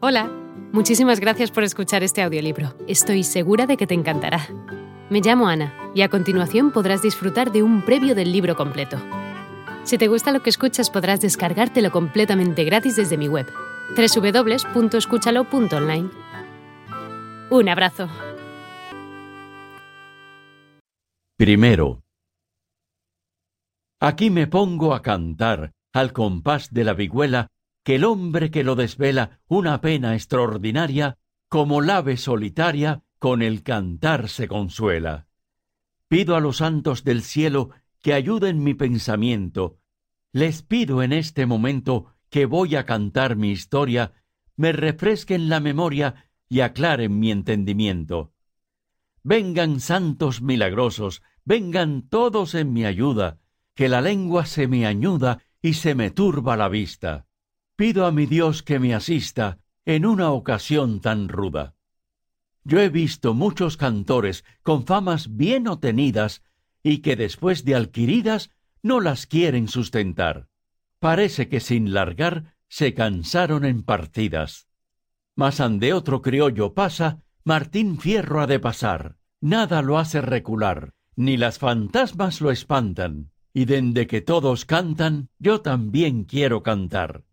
Hola, muchísimas gracias por escuchar este audiolibro. Estoy segura de que te encantará. Me llamo Ana y a continuación podrás disfrutar de un previo del libro completo. Si te gusta lo que escuchas podrás descargártelo completamente gratis desde mi web, www.escúchalo.online. Un abrazo. Primero. Aquí me pongo a cantar al compás de la vihuela que el hombre que lo desvela una pena extraordinaria, como la ave solitaria, con el cantar se consuela. Pido a los santos del cielo que ayuden mi pensamiento. Les pido en este momento que voy a cantar mi historia, me refresquen la memoria y aclaren mi entendimiento. Vengan santos milagrosos, vengan todos en mi ayuda, que la lengua se me añuda y se me turba la vista pido a mi Dios que me asista en una ocasión tan ruda. Yo he visto muchos cantores con famas bien obtenidas y que después de adquiridas no las quieren sustentar. Parece que sin largar se cansaron en partidas. Mas ande otro criollo pasa, Martín Fierro ha de pasar. Nada lo hace recular, ni las fantasmas lo espantan. Y dende que todos cantan, yo también quiero cantar.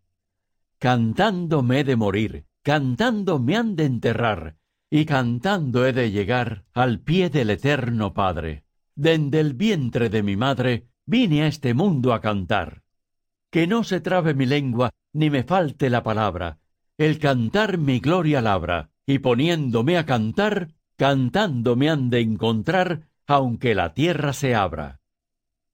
Cantando me he de morir, cantando me han de enterrar, y cantando he de llegar al pie del eterno Padre. Dende el vientre de mi madre vine a este mundo a cantar. Que no se trabe mi lengua, ni me falte la palabra, el cantar mi gloria labra, y poniéndome a cantar, cantando me han de encontrar, aunque la tierra se abra.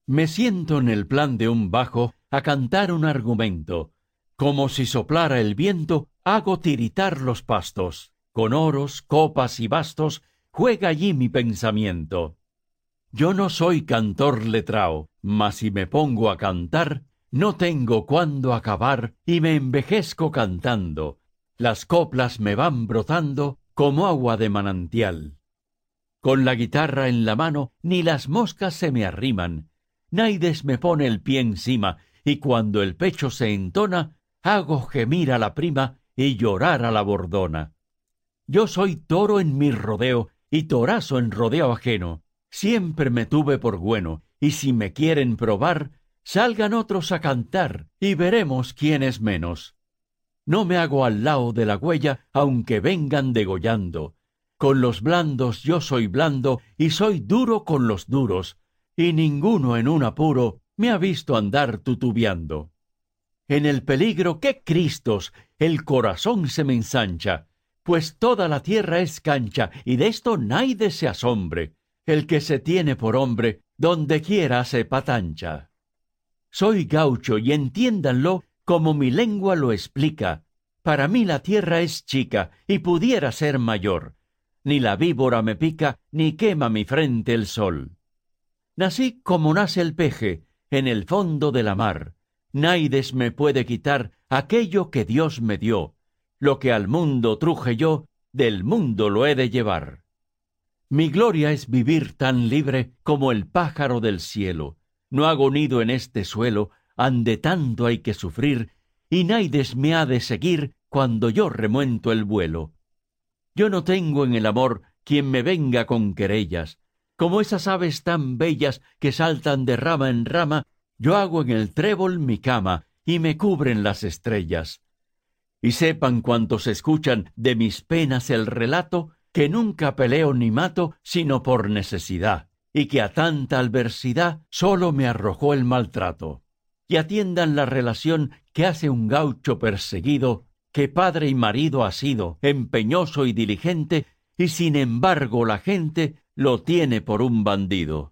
Me siento en el plan de un bajo a cantar un argumento, como si soplara el viento, hago tiritar los pastos. Con oros, copas y bastos, juega allí mi pensamiento. Yo no soy cantor letrao, mas si me pongo a cantar, no tengo cuándo acabar y me envejezco cantando. Las coplas me van brotando como agua de manantial. Con la guitarra en la mano ni las moscas se me arriman. Naides me pone el pie encima y cuando el pecho se entona hago gemir a la prima y llorar a la bordona. Yo soy toro en mi rodeo y torazo en rodeo ajeno. Siempre me tuve por bueno, y si me quieren probar, salgan otros a cantar y veremos quién es menos. No me hago al lado de la huella, aunque vengan degollando. Con los blandos yo soy blando y soy duro con los duros, y ninguno en un apuro me ha visto andar tutubiando en el peligro que Cristos, el corazón se me ensancha, pues toda la tierra es cancha, y de esto nadie se asombre. El que se tiene por hombre, donde quiera se patancha. Soy gaucho y entiéndanlo como mi lengua lo explica. Para mí la tierra es chica y pudiera ser mayor. Ni la víbora me pica, ni quema mi frente el sol. Nací como nace el peje, en el fondo de la mar Naides me puede quitar aquello que Dios me dio. Lo que al mundo truje yo, del mundo lo he de llevar. Mi gloria es vivir tan libre como el pájaro del cielo. No hago nido en este suelo, ande tanto hay que sufrir, y Naides me ha de seguir cuando yo remuento el vuelo. Yo no tengo en el amor quien me venga con querellas, como esas aves tan bellas que saltan de rama en rama yo hago en el trébol mi cama y me cubren las estrellas. Y sepan cuantos escuchan de mis penas el relato, que nunca peleo ni mato sino por necesidad, y que a tanta adversidad sólo me arrojó el maltrato. Y atiendan la relación que hace un gaucho perseguido, que padre y marido ha sido, empeñoso y diligente, y sin embargo la gente lo tiene por un bandido.